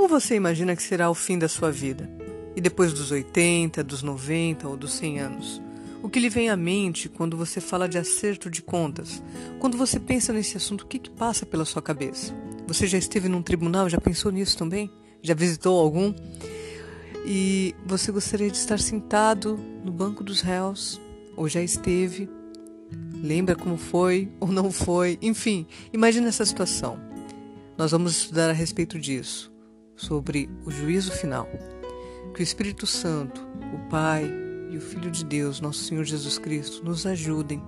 Como você imagina que será o fim da sua vida? E depois dos 80, dos 90 ou dos 100 anos? O que lhe vem à mente quando você fala de acerto de contas? Quando você pensa nesse assunto, o que, que passa pela sua cabeça? Você já esteve num tribunal? Já pensou nisso também? Já visitou algum? E você gostaria de estar sentado no banco dos réus? Ou já esteve? Lembra como foi ou não foi? Enfim, imagine essa situação. Nós vamos estudar a respeito disso sobre o juízo final. Que o Espírito Santo, o Pai e o Filho de Deus, nosso Senhor Jesus Cristo, nos ajudem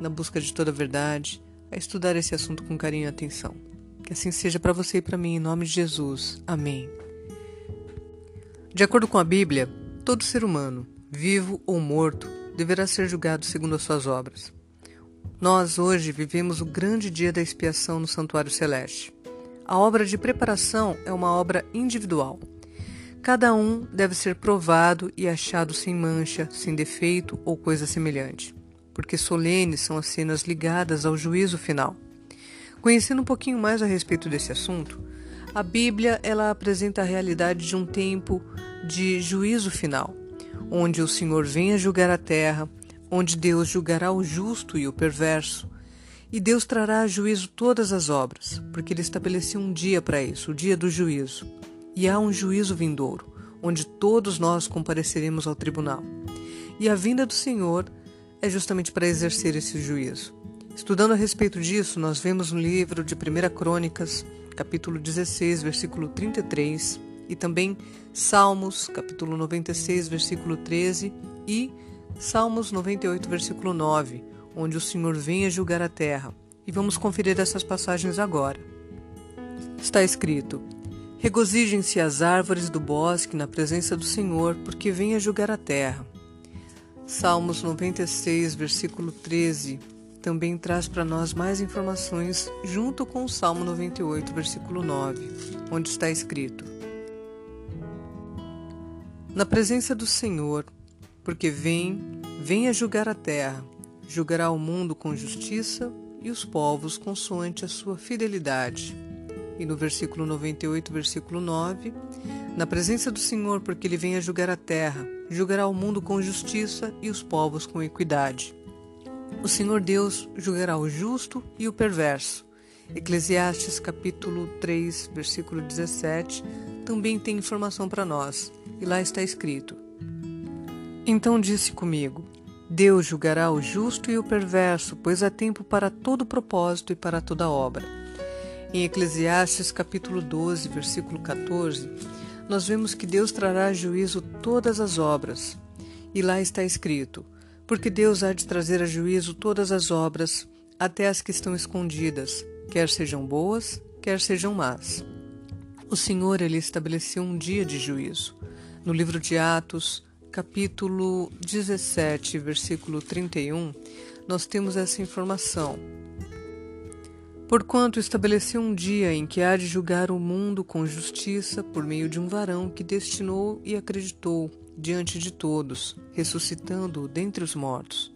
na busca de toda a verdade a estudar esse assunto com carinho e atenção. Que assim seja para você e para mim, em nome de Jesus. Amém. De acordo com a Bíblia, todo ser humano, vivo ou morto, deverá ser julgado segundo as suas obras. Nós hoje vivemos o grande dia da expiação no Santuário Celeste. A obra de preparação é uma obra individual. Cada um deve ser provado e achado sem mancha, sem defeito ou coisa semelhante, porque solenes são as cenas ligadas ao juízo final. Conhecendo um pouquinho mais a respeito desse assunto, a Bíblia ela apresenta a realidade de um tempo de juízo final, onde o Senhor vem a julgar a terra, onde Deus julgará o justo e o perverso, e Deus trará a juízo todas as obras, porque ele estabeleceu um dia para isso, o dia do juízo. E há um juízo vindouro, onde todos nós compareceremos ao tribunal. E a vinda do Senhor é justamente para exercer esse juízo. Estudando a respeito disso, nós vemos no livro de 1 Crônicas, capítulo 16, versículo 33, e também Salmos, capítulo 96, versículo 13, e Salmos 98, versículo 9, onde o Senhor vem a julgar a terra. E vamos conferir essas passagens agora. Está escrito: Regozijem-se as árvores do bosque na presença do Senhor, porque vem a julgar a terra. Salmos 96, versículo 13, também traz para nós mais informações junto com o Salmo 98, versículo 9, onde está escrito: Na presença do Senhor, porque vem, vem a julgar a terra julgará o mundo com justiça e os povos consoante a sua fidelidade. E no versículo 98, versículo 9, na presença do Senhor, porque ele vem a julgar a terra, julgará o mundo com justiça e os povos com equidade. O Senhor Deus julgará o justo e o perverso. Eclesiastes capítulo 3, versículo 17, também tem informação para nós, e lá está escrito: Então disse comigo: Deus julgará o justo e o perverso, pois há tempo para todo propósito e para toda obra. Em Eclesiastes capítulo 12, versículo 14, nós vemos que Deus trará juízo todas as obras. E lá está escrito: Porque Deus há de trazer a juízo todas as obras, até as que estão escondidas, quer sejam boas, quer sejam más. O Senhor ele estabeleceu um dia de juízo. No livro de Atos, capítulo 17, versículo 31, nós temos essa informação. Porquanto estabeleceu um dia em que há de julgar o mundo com justiça por meio de um varão que destinou e acreditou diante de todos, ressuscitando-o dentre os mortos.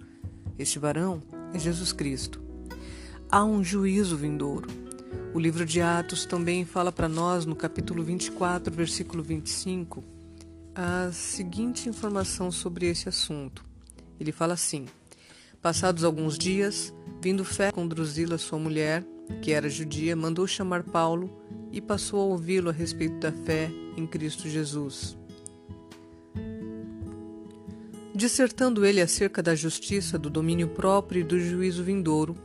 Este varão é Jesus Cristo. Há um juízo vindouro. O livro de Atos também fala para nós no capítulo 24, versículo 25, a seguinte informação sobre esse assunto. Ele fala assim: Passados alguns dias, vindo Fé com Drusila, sua mulher, que era judia, mandou chamar Paulo e passou a ouvi-lo a respeito da fé em Cristo Jesus. Dissertando ele acerca da justiça, do domínio próprio e do juízo vindouro,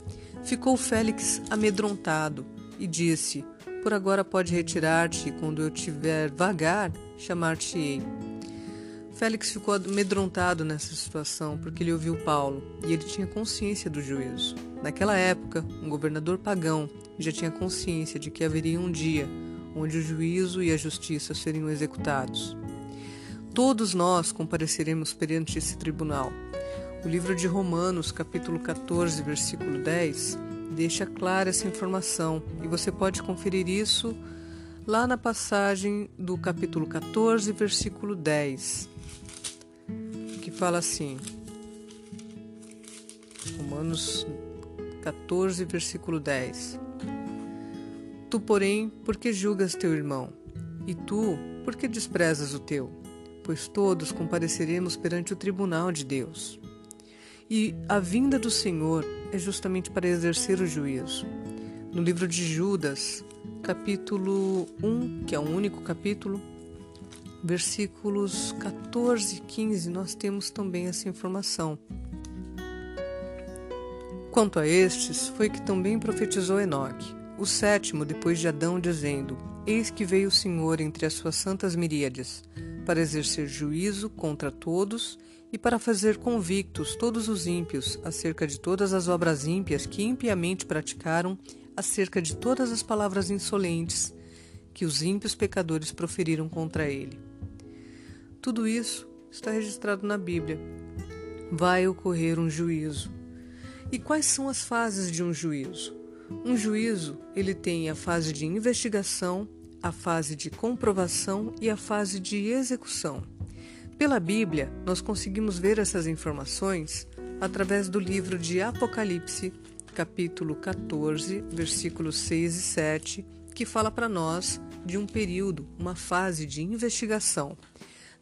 ficou Félix amedrontado e disse: Por agora pode retirar-te, e quando eu tiver vagar, chamar-te-ei. Félix ficou amedrontado nessa situação porque ele ouviu Paulo e ele tinha consciência do juízo. Naquela época, um governador pagão já tinha consciência de que haveria um dia onde o juízo e a justiça seriam executados. Todos nós compareceremos perante esse tribunal. O livro de Romanos, capítulo 14, versículo 10, deixa clara essa informação e você pode conferir isso lá na passagem do capítulo 14, versículo 10, que fala assim: Romanos 14, versículo 10. Tu, porém, porque julgas teu irmão? E tu, por que desprezas o teu? Pois todos compareceremos perante o tribunal de Deus. E a vinda do Senhor é justamente para exercer o juízo. No livro de Judas, capítulo 1, que é um único capítulo, versículos 14 e 15, nós temos também essa informação. Quanto a estes, foi que também profetizou Enoque, o sétimo depois de Adão, dizendo: Eis que veio o Senhor entre as suas santas miríades, para exercer juízo contra todos e para fazer convictos todos os ímpios acerca de todas as obras ímpias que impiamente praticaram, acerca de todas as palavras insolentes que os ímpios pecadores proferiram contra ele. Tudo isso está registrado na Bíblia. Vai ocorrer um juízo. E quais são as fases de um juízo? Um juízo, ele tem a fase de investigação, a fase de comprovação e a fase de execução. Pela Bíblia, nós conseguimos ver essas informações através do livro de Apocalipse, capítulo 14, versículos 6 e 7, que fala para nós de um período, uma fase de investigação.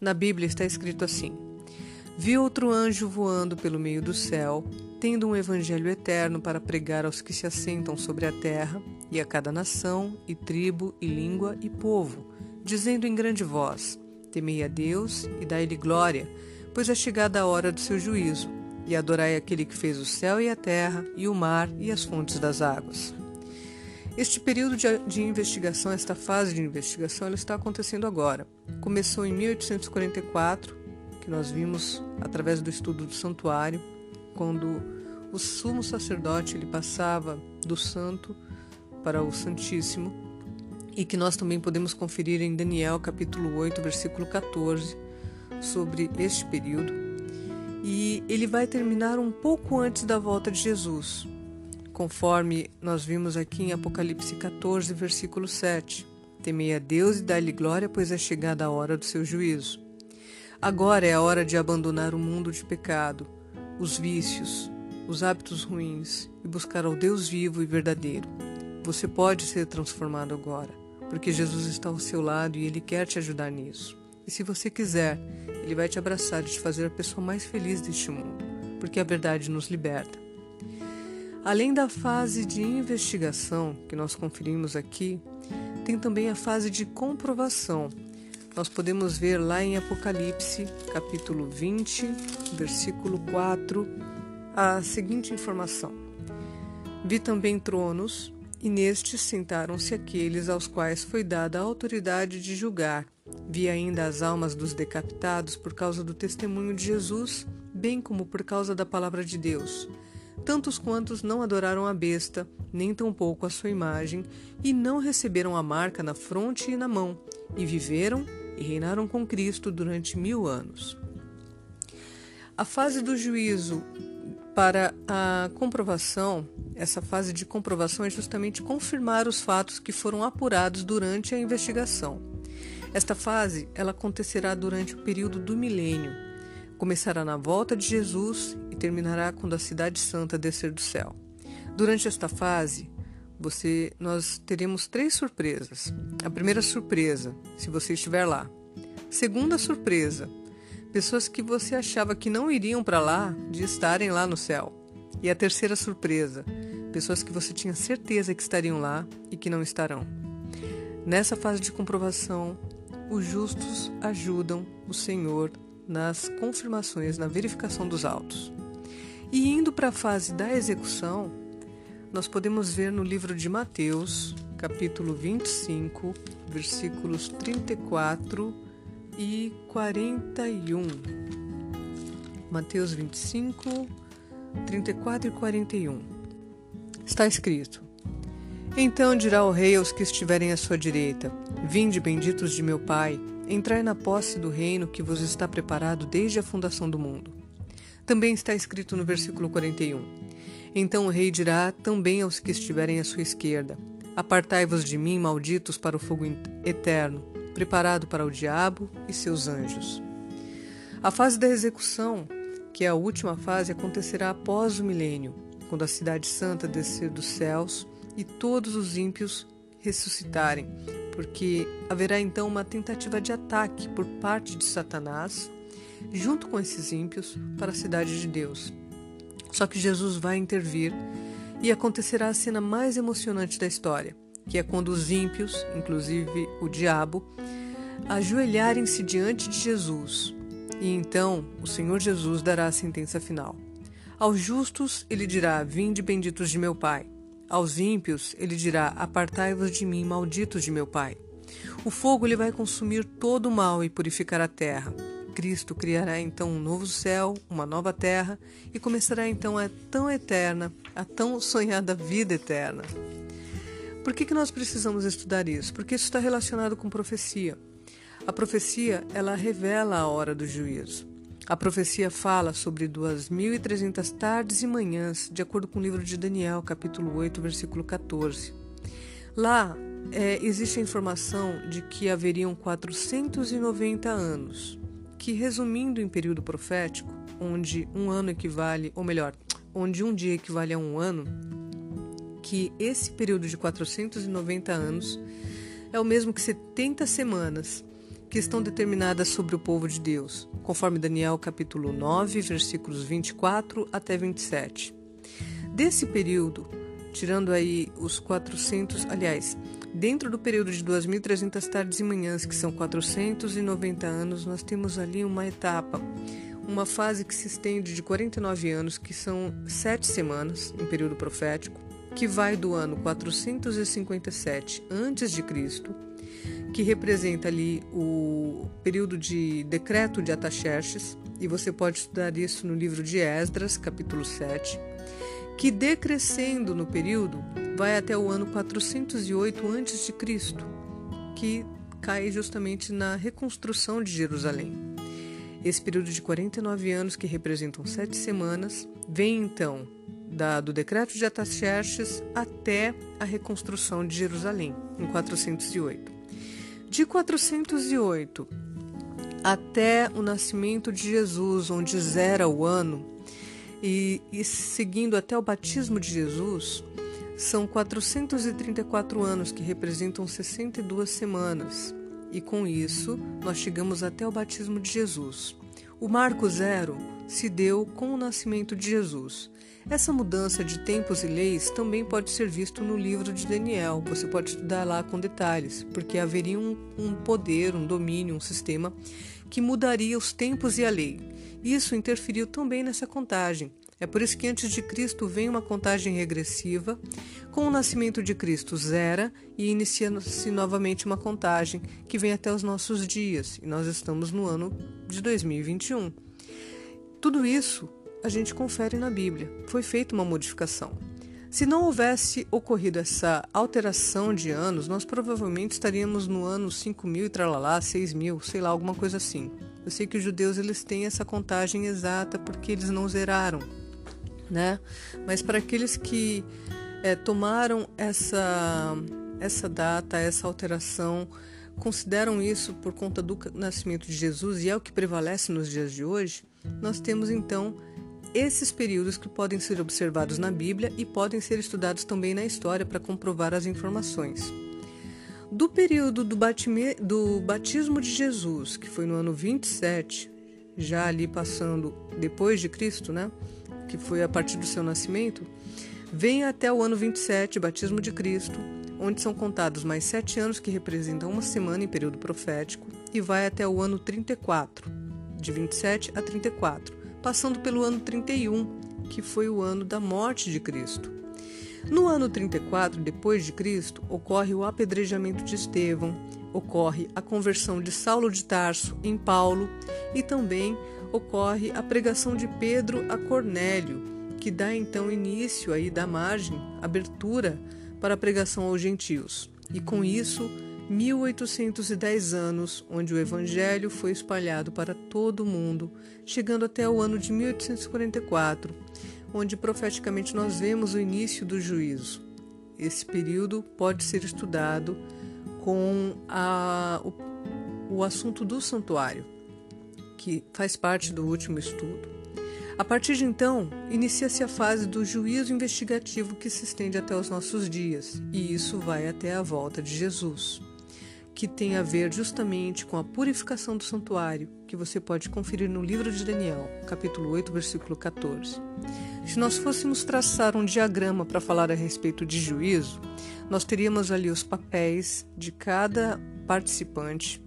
Na Bíblia está escrito assim: Vi outro anjo voando pelo meio do céu, tendo um evangelho eterno para pregar aos que se assentam sobre a terra, e a cada nação, e tribo, e língua, e povo, dizendo em grande voz: Temei a Deus e dai-lhe glória, pois é chegada a hora do seu juízo, e adorai aquele que fez o céu e a terra, e o mar e as fontes das águas. Este período de, de investigação, esta fase de investigação, ela está acontecendo agora. Começou em 1844, que nós vimos através do estudo do santuário, quando o sumo sacerdote ele passava do santo para o santíssimo e que nós também podemos conferir em Daniel capítulo 8, versículo 14, sobre este período. E ele vai terminar um pouco antes da volta de Jesus, conforme nós vimos aqui em Apocalipse 14, versículo 7. Temei a Deus e dai-lhe glória, pois é chegada a hora do seu juízo. Agora é a hora de abandonar o mundo de pecado, os vícios, os hábitos ruins e buscar ao Deus vivo e verdadeiro. Você pode ser transformado agora porque Jesus está ao seu lado e Ele quer te ajudar nisso. E se você quiser, Ele vai te abraçar e te fazer a pessoa mais feliz deste mundo, porque a verdade nos liberta. Além da fase de investigação que nós conferimos aqui, tem também a fase de comprovação. Nós podemos ver lá em Apocalipse, capítulo 20, versículo 4, a seguinte informação: Vi também tronos e nestes sentaram-se aqueles aos quais foi dada a autoridade de julgar. Vi ainda as almas dos decapitados por causa do testemunho de Jesus, bem como por causa da palavra de Deus. Tantos quantos não adoraram a besta, nem tampouco a sua imagem, e não receberam a marca na fronte e na mão, e viveram e reinaram com Cristo durante mil anos. A fase do juízo para a comprovação, essa fase de comprovação é justamente confirmar os fatos que foram apurados durante a investigação. Esta fase ela acontecerá durante o período do milênio. Começará na volta de Jesus e terminará quando a cidade santa descer do céu. Durante esta fase, você nós teremos três surpresas. A primeira surpresa, se você estiver lá. Segunda surpresa, pessoas que você achava que não iriam para lá, de estarem lá no céu. E a terceira surpresa, pessoas que você tinha certeza que estariam lá e que não estarão. Nessa fase de comprovação, os justos ajudam o Senhor nas confirmações, na verificação dos autos. E indo para a fase da execução, nós podemos ver no livro de Mateus, capítulo 25, versículos 34 e 41. Mateus 25, 34 e 41. Está escrito: Então dirá o rei aos que estiverem à sua direita: Vinde, benditos de meu Pai, entrai na posse do reino que vos está preparado desde a fundação do mundo. Também está escrito no versículo 41. Então o rei dirá também aos que estiverem à sua esquerda: Apartai-vos de mim, malditos, para o fogo eterno preparado para o diabo e seus anjos. A fase da execução, que é a última fase, acontecerá após o milênio, quando a cidade santa descer dos céus e todos os ímpios ressuscitarem, porque haverá então uma tentativa de ataque por parte de Satanás, junto com esses ímpios, para a cidade de Deus. Só que Jesus vai intervir e acontecerá a cena mais emocionante da história, que é quando os ímpios, inclusive o diabo, ajoelharem-se diante de Jesus. E então o Senhor Jesus dará a sentença final. Aos justos ele dirá: Vinde benditos de meu Pai. Aos ímpios ele dirá: Apartai-vos de mim, malditos de meu Pai. O fogo lhe vai consumir todo o mal e purificar a terra. Cristo criará então um novo céu, uma nova terra e começará então a tão eterna, a tão sonhada vida eterna. Por que, que nós precisamos estudar isso? Porque isso está relacionado com profecia. A profecia, ela revela a hora do juízo. A profecia fala sobre 2.300 tardes e manhãs, de acordo com o livro de Daniel, capítulo 8, versículo 14. Lá é, existe a informação de que haveriam 490 anos que, resumindo em período profético, onde um ano equivale, ou melhor, onde um dia equivale a um ano, que esse período de 490 anos é o mesmo que 70 semanas que estão determinadas sobre o povo de Deus, conforme Daniel capítulo 9, versículos 24 até 27. Desse período, tirando aí os 400, aliás, Dentro do período de 2.300 tardes e manhãs, que são 490 anos, nós temos ali uma etapa, uma fase que se estende de 49 anos, que são sete semanas em período profético, que vai do ano 457 a.C., que representa ali o período de decreto de Ataxerxes, e você pode estudar isso no livro de Esdras, capítulo 7 que decrescendo no período vai até o ano 408 a.C., que cai justamente na reconstrução de Jerusalém. Esse período de 49 anos, que representam sete semanas, vem então da, do decreto de Ataxerxes até a reconstrução de Jerusalém, em 408. De 408 até o nascimento de Jesus, onde zera o ano, e, e seguindo até o batismo de Jesus, são 434 anos, que representam 62 semanas. E com isso, nós chegamos até o batismo de Jesus. O marco zero se deu com o nascimento de Jesus. Essa mudança de tempos e leis também pode ser visto no livro de Daniel. Você pode estudar lá com detalhes, porque haveria um, um poder, um domínio, um sistema que mudaria os tempos e a lei. Isso interferiu também nessa contagem. É por isso que antes de Cristo vem uma contagem regressiva, com o nascimento de Cristo zera e inicia-se novamente uma contagem que vem até os nossos dias, e nós estamos no ano de 2021. Tudo isso a gente confere na Bíblia. Foi feita uma modificação. Se não houvesse ocorrido essa alteração de anos, nós provavelmente estaríamos no ano 5 mil e tralalá, 6 mil, sei lá, alguma coisa assim. Eu sei que os judeus eles têm essa contagem exata porque eles não zeraram, né? Mas para aqueles que é, tomaram essa, essa data, essa alteração, consideram isso por conta do nascimento de Jesus e é o que prevalece nos dias de hoje, nós temos então esses períodos que podem ser observados na Bíblia e podem ser estudados também na história para comprovar as informações. Do período do, do batismo de Jesus, que foi no ano 27, já ali passando depois de Cristo, né? Que foi a partir do seu nascimento, vem até o ano 27, batismo de Cristo, onde são contados mais sete anos que representam uma semana em período profético, e vai até o ano 34, de 27 a 34, passando pelo ano 31, que foi o ano da morte de Cristo. No ano 34 depois de Cristo, ocorre o apedrejamento de Estevão, ocorre a conversão de Saulo de Tarso em Paulo e também ocorre a pregação de Pedro a Cornélio, que dá então início aí da margem, abertura para a pregação aos gentios. E com isso, 1810 anos, onde o evangelho foi espalhado para todo o mundo, chegando até o ano de 1844 onde profeticamente nós vemos o início do juízo. Esse período pode ser estudado com a, o, o assunto do santuário, que faz parte do último estudo. A partir de então, inicia-se a fase do juízo investigativo que se estende até os nossos dias, e isso vai até a volta de Jesus, que tem a ver justamente com a purificação do santuário, que você pode conferir no livro de Daniel, capítulo 8, versículo 14. Se nós fôssemos traçar um diagrama para falar a respeito de juízo, nós teríamos ali os papéis de cada participante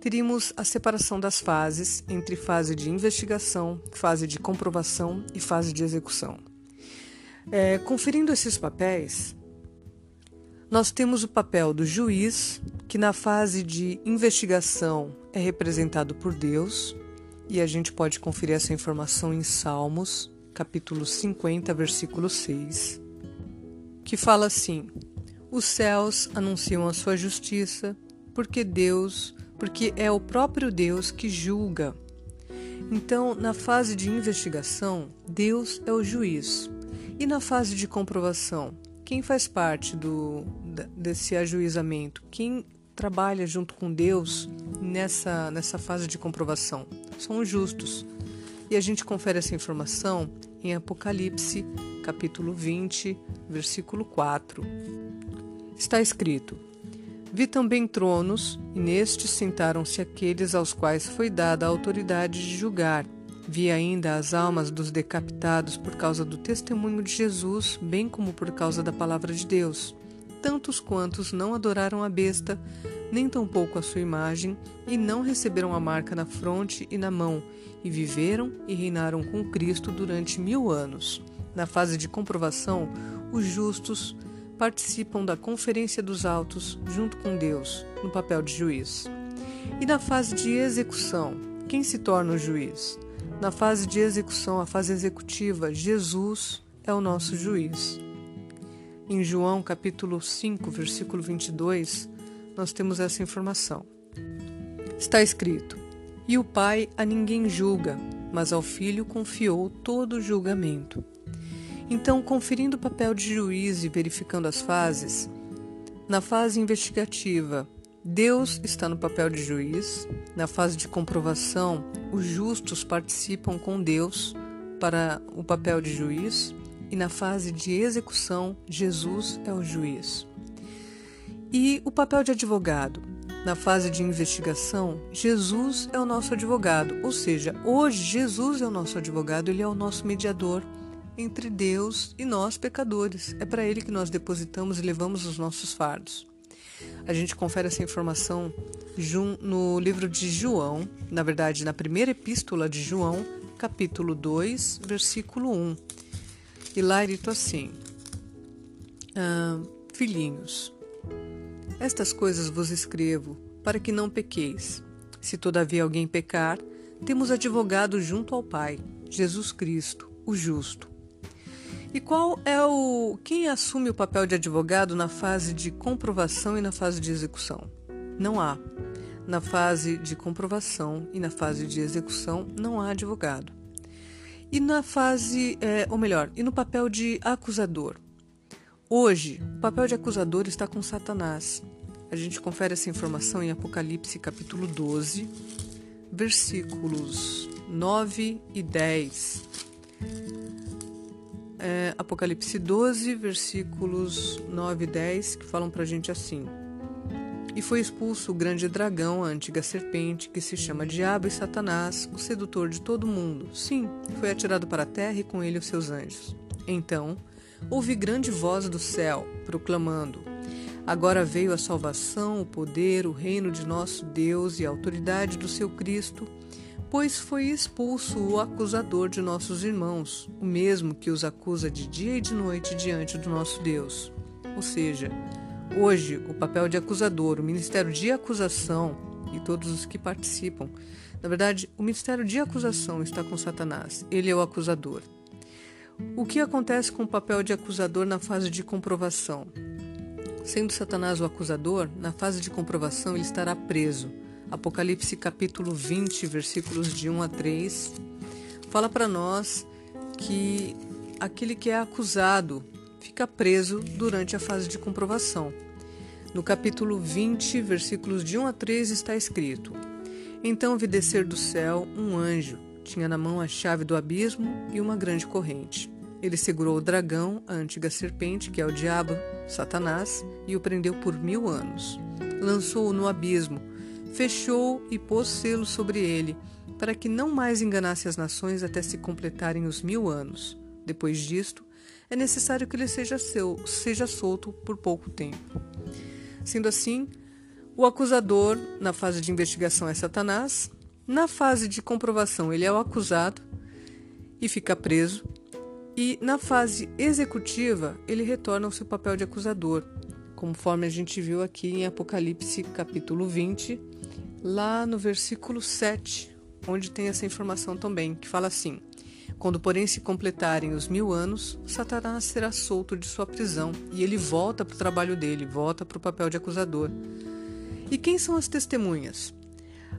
teríamos a separação das fases entre fase de investigação, fase de comprovação e fase de execução. É, conferindo esses papéis, nós temos o papel do juiz, que na fase de investigação é representado por Deus, e a gente pode conferir essa informação em Salmos, capítulo 50, versículo 6, que fala assim: Os céus anunciam a sua justiça, porque Deus porque é o próprio Deus que julga. Então, na fase de investigação, Deus é o juiz. E na fase de comprovação, quem faz parte do, desse ajuizamento? Quem trabalha junto com Deus nessa, nessa fase de comprovação? São os justos. E a gente confere essa informação em Apocalipse, capítulo 20, versículo 4. Está escrito: Vi também tronos, e nestes sentaram-se aqueles aos quais foi dada a autoridade de julgar. Vi ainda as almas dos decapitados por causa do testemunho de Jesus, bem como por causa da palavra de Deus. Tantos quantos não adoraram a besta, nem tampouco a sua imagem, e não receberam a marca na fronte e na mão, e viveram e reinaram com Cristo durante mil anos. Na fase de comprovação, os justos participam da Conferência dos Altos junto com Deus, no papel de juiz. E na fase de execução, quem se torna o juiz? Na fase de execução, a fase executiva, Jesus é o nosso juiz. Em João capítulo 5, versículo 22, nós temos essa informação. Está escrito: E o Pai a ninguém julga, mas ao Filho confiou todo o julgamento. Então, conferindo o papel de juiz e verificando as fases, na fase investigativa, Deus está no papel de juiz, na fase de comprovação, os justos participam com Deus para o papel de juiz, e na fase de execução, Jesus é o juiz. E o papel de advogado? Na fase de investigação, Jesus é o nosso advogado, ou seja, hoje Jesus é o nosso advogado, ele é o nosso mediador entre Deus e nós, pecadores. É para Ele que nós depositamos e levamos os nossos fardos. A gente confere essa informação no livro de João, na verdade, na primeira epístola de João, capítulo 2, versículo 1. E lá dito assim: ah, Filhinhos, estas coisas vos escrevo para que não pequeis. Se todavia alguém pecar, temos advogado junto ao Pai, Jesus Cristo, o justo. E qual é o quem assume o papel de advogado na fase de comprovação e na fase de execução? Não há. Na fase de comprovação e na fase de execução não há advogado. E na fase, é, ou melhor, e no papel de acusador? Hoje, o papel de acusador está com Satanás. A gente confere essa informação em Apocalipse capítulo 12, versículos 9 e 10 é, Apocalipse 12, versículos 9 e 10, que falam pra gente assim: E foi expulso o grande dragão, a antiga serpente, que se chama Diabo e Satanás, o sedutor de todo mundo. Sim, foi atirado para a terra e com ele os seus anjos. Então, ouvi grande voz do céu, proclamando: Agora veio a salvação, o poder, o reino de nosso Deus e a autoridade do seu Cristo pois foi expulso o acusador de nossos irmãos, o mesmo que os acusa de dia e de noite diante do nosso Deus. Ou seja, hoje o papel de acusador, o ministério de acusação e todos os que participam, na verdade, o ministério de acusação está com Satanás, ele é o acusador. O que acontece com o papel de acusador na fase de comprovação? Sendo Satanás o acusador, na fase de comprovação ele estará preso Apocalipse capítulo 20, versículos de 1 a 3, fala para nós que aquele que é acusado fica preso durante a fase de comprovação. No capítulo 20, versículos de 1 a 3 está escrito: Então vi descer do céu um anjo Tinha na mão a chave do abismo e uma grande corrente. Ele segurou o dragão, a antiga serpente, que é o diabo, Satanás, e o prendeu por mil anos. Lançou-o no abismo, fechou e pôs selo sobre ele, para que não mais enganasse as nações até se completarem os mil anos. Depois disto, é necessário que ele seja, seu, seja solto por pouco tempo. Sendo assim, o acusador, na fase de investigação, é Satanás, na fase de comprovação, ele é o acusado e fica preso, e na fase executiva, ele retorna ao seu papel de acusador, conforme a gente viu aqui em Apocalipse capítulo 20, lá no versículo 7, onde tem essa informação também, que fala assim: Quando, porém, se completarem os mil anos, Satanás será solto de sua prisão e ele volta para o trabalho dele, volta para o papel de acusador. E quem são as testemunhas?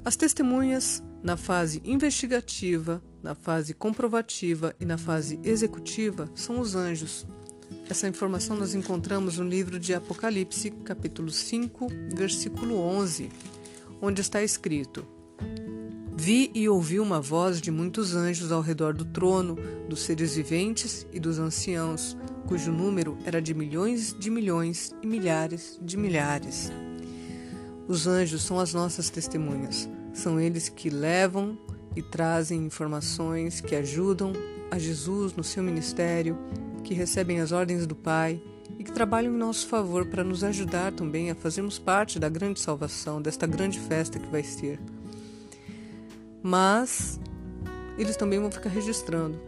As testemunhas, na fase investigativa, na fase comprovativa e na fase executiva, são os anjos. Essa informação nós encontramos no livro de Apocalipse, capítulo 5, versículo 11, onde está escrito: Vi e ouvi uma voz de muitos anjos ao redor do trono, dos seres viventes e dos anciãos, cujo número era de milhões de milhões e milhares de milhares. Os anjos são as nossas testemunhas. São eles que levam e trazem informações que ajudam a Jesus no seu ministério, que recebem as ordens do Pai e que trabalham em nosso favor para nos ajudar também a fazermos parte da grande salvação, desta grande festa que vai ser. Mas eles também vão ficar registrando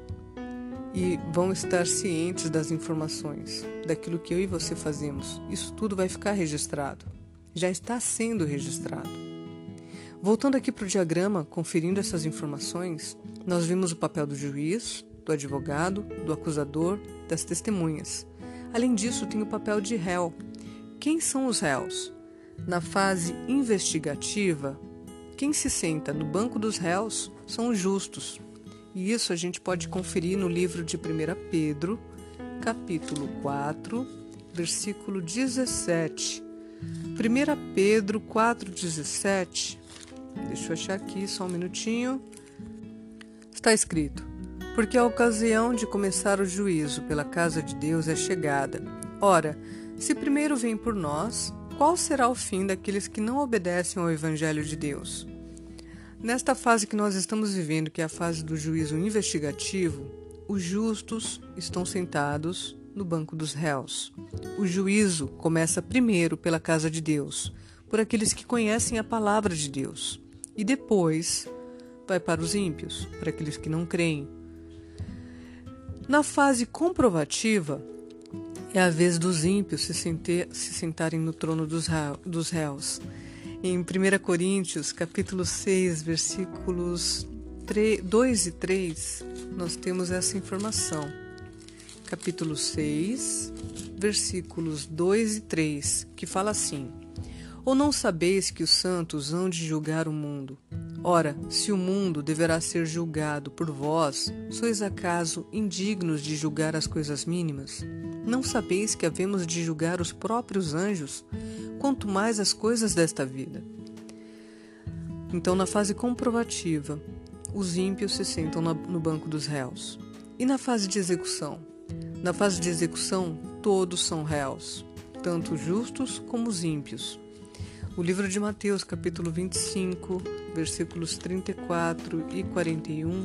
e vão estar cientes das informações, daquilo que eu e você fazemos. Isso tudo vai ficar registrado já está sendo registrado. Voltando aqui para o diagrama, conferindo essas informações, nós vimos o papel do juiz, do advogado, do acusador, das testemunhas. Além disso, tem o papel de réu. Quem são os réus? Na fase investigativa, quem se senta no banco dos réus são os justos. E isso a gente pode conferir no livro de 1 Pedro, capítulo 4, versículo 17 1 Pedro 4,17, deixa eu achar aqui só um minutinho. Está escrito: Porque a ocasião de começar o juízo pela casa de Deus é chegada. Ora, se primeiro vem por nós, qual será o fim daqueles que não obedecem ao Evangelho de Deus? Nesta fase que nós estamos vivendo, que é a fase do juízo investigativo, os justos estão sentados no banco dos réus. O juízo começa primeiro pela casa de Deus, por aqueles que conhecem a palavra de Deus, e depois vai para os ímpios, para aqueles que não creem. Na fase comprovativa, é a vez dos ímpios se, senter, se sentarem no trono dos, réus. Em 1 Coríntios, capítulo 6, versículos 3, 2 e 3, nós temos essa informação capítulo 6, versículos 2 e 3, que fala assim: Ou não sabeis que os santos hão de julgar o mundo? Ora, se o mundo deverá ser julgado por vós, sois acaso indignos de julgar as coisas mínimas? Não sabeis que havemos de julgar os próprios anjos, quanto mais as coisas desta vida? Então, na fase comprovativa, os ímpios se sentam no banco dos réus. E na fase de execução? Na fase de execução, todos são réus, tanto os justos como os ímpios. O livro de Mateus, capítulo 25, versículos 34 e 41,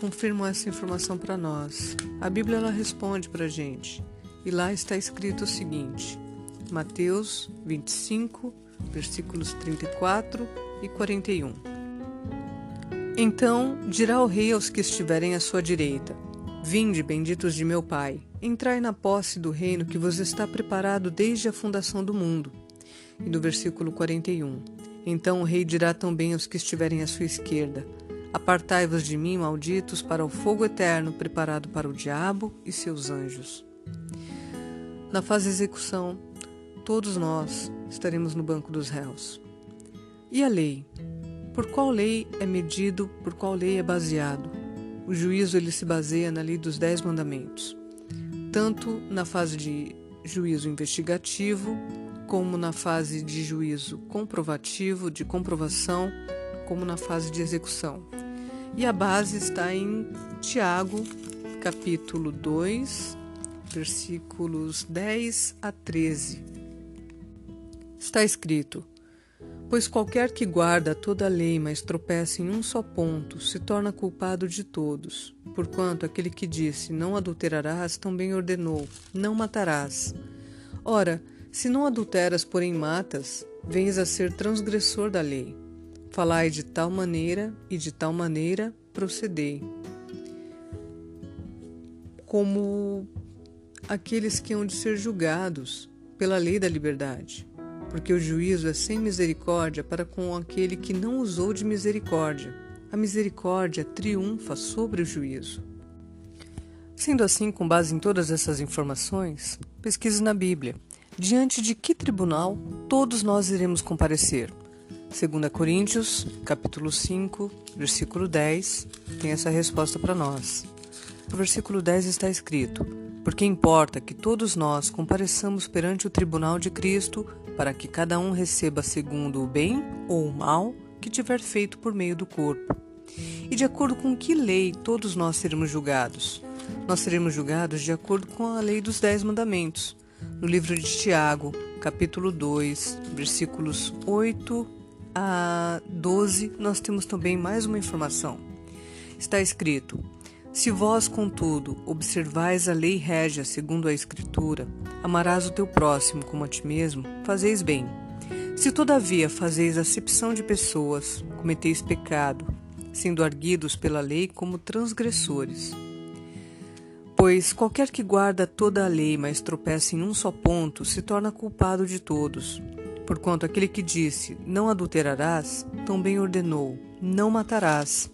confirmam essa informação para nós. A Bíblia ela responde para a gente, e lá está escrito o seguinte: Mateus 25, versículos 34 e 41. Então dirá o rei aos que estiverem à sua direita: Vinde, benditos de meu Pai, entrai na posse do reino que vos está preparado desde a fundação do mundo. E no versículo 41: Então o rei dirá também aos que estiverem à sua esquerda: Apartai-vos de mim, malditos, para o fogo eterno preparado para o diabo e seus anjos. Na fase de execução, todos nós estaremos no banco dos réus. E a lei? Por qual lei é medido, por qual lei é baseado? O juízo ele se baseia na lei dos Dez Mandamentos, tanto na fase de juízo investigativo, como na fase de juízo comprovativo, de comprovação, como na fase de execução. E a base está em Tiago, capítulo 2, versículos 10 a 13. Está escrito: Pois qualquer que guarda toda a lei, mas tropeça em um só ponto, se torna culpado de todos. Porquanto aquele que disse: Não adulterarás, também ordenou: Não matarás. Ora, se não adulteras, porém matas, vens a ser transgressor da lei. Falai de tal maneira e de tal maneira procedei. Como aqueles que hão de ser julgados pela lei da liberdade porque o juízo é sem misericórdia para com aquele que não usou de misericórdia. A misericórdia triunfa sobre o juízo. Sendo assim, com base em todas essas informações, pesquise na Bíblia. Diante de que tribunal todos nós iremos comparecer? 2 Coríntios, capítulo 5, versículo 10, tem essa resposta para nós. No versículo 10 está escrito: Porque importa que todos nós compareçamos perante o tribunal de Cristo para que cada um receba segundo o bem ou o mal que tiver feito por meio do corpo. E de acordo com que lei todos nós seremos julgados? Nós seremos julgados de acordo com a lei dos Dez Mandamentos. No livro de Tiago, capítulo 2, versículos 8 a 12, nós temos também mais uma informação. Está escrito: se vós, contudo, observais a lei régia segundo a Escritura, amarás o teu próximo como a ti mesmo, fazeis bem. Se todavia fazeis acepção de pessoas, cometeis pecado, sendo arguidos pela lei como transgressores. Pois qualquer que guarda toda a lei, mas tropeça em um só ponto, se torna culpado de todos. Porquanto aquele que disse, não adulterarás, também ordenou, não matarás.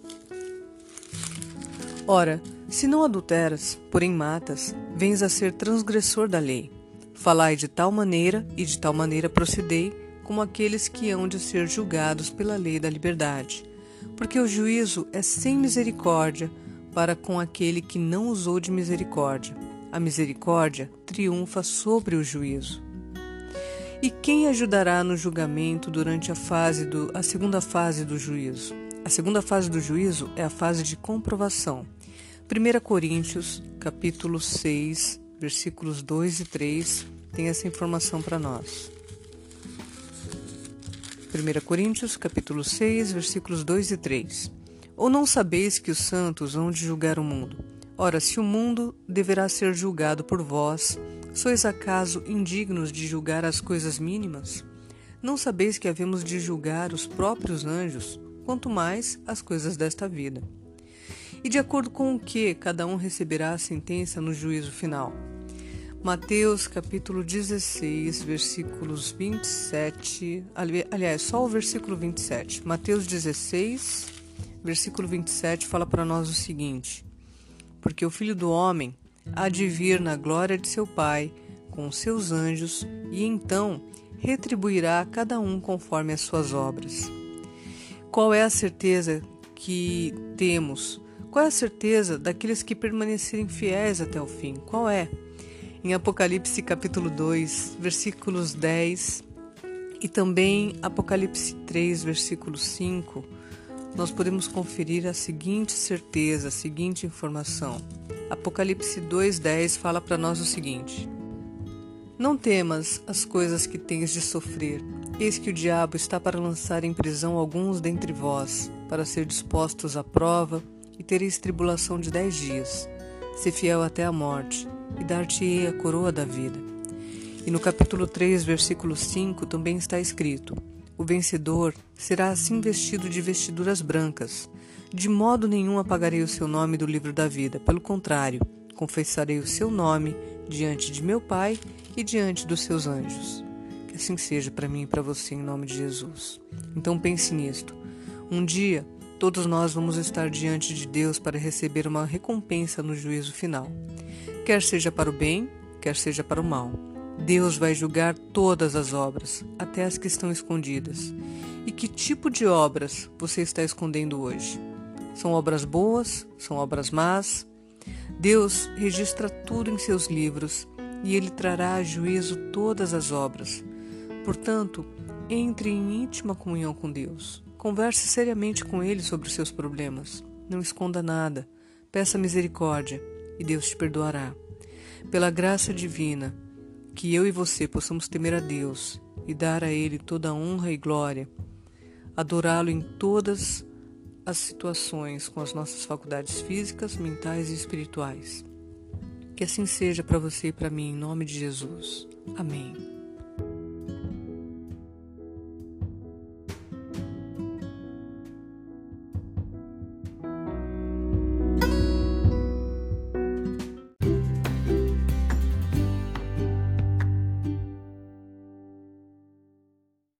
Ora, se não adulteras, porém matas, vens a ser transgressor da lei. Falai de tal maneira e de tal maneira procedei, como aqueles que hão de ser julgados pela lei da liberdade. Porque o juízo é sem misericórdia para com aquele que não usou de misericórdia. A misericórdia triunfa sobre o juízo. E quem ajudará no julgamento durante a fase do a segunda fase do juízo? A segunda fase do juízo é a fase de comprovação. 1 Coríntios, capítulo 6, versículos 2 e 3, tem essa informação para nós. 1 Coríntios, capítulo 6, versículos 2 e 3. Ou não sabeis que os santos hão de julgar o mundo? Ora, se o mundo deverá ser julgado por vós, sois acaso indignos de julgar as coisas mínimas? Não sabeis que havemos de julgar os próprios anjos? quanto mais as coisas desta vida. E de acordo com o que cada um receberá a sentença no juízo final. Mateus capítulo 16, versículos 27, aliás, só o versículo 27. Mateus 16, versículo 27 fala para nós o seguinte: Porque o filho do homem há de vir na glória de seu Pai com seus anjos, e então retribuirá a cada um conforme as suas obras. Qual é a certeza que temos? Qual é a certeza daqueles que permanecerem fiéis até o fim? Qual é? Em Apocalipse capítulo 2, versículos 10 e também Apocalipse 3, versículo 5, nós podemos conferir a seguinte certeza, a seguinte informação. Apocalipse 2:10 fala para nós o seguinte: Não temas as coisas que tens de sofrer. Eis que o diabo está para lançar em prisão alguns dentre vós, para ser dispostos à prova, e tereis tribulação de dez dias. Se fiel até a morte, e dar-te-ei a coroa da vida. E no capítulo 3, versículo 5, também está escrito: O vencedor será assim vestido de vestiduras brancas. De modo nenhum apagarei o seu nome do livro da vida, pelo contrário, confessarei o seu nome diante de meu Pai e diante dos seus anjos. Que assim seja para mim e para você em nome de Jesus. Então pense nisto. Um dia todos nós vamos estar diante de Deus para receber uma recompensa no juízo final. Quer seja para o bem, quer seja para o mal. Deus vai julgar todas as obras, até as que estão escondidas. E que tipo de obras você está escondendo hoje? São obras boas? São obras más? Deus registra tudo em seus livros e ele trará a juízo todas as obras. Portanto, entre em íntima comunhão com Deus. Converse seriamente com Ele sobre os seus problemas. não esconda nada, peça misericórdia e Deus te perdoará. Pela graça divina, que eu e você possamos temer a Deus e dar a Ele toda a honra e glória, adorá-lo em todas as situações com as nossas faculdades físicas, mentais e espirituais. Que assim seja para você e para mim, em nome de Jesus. Amém.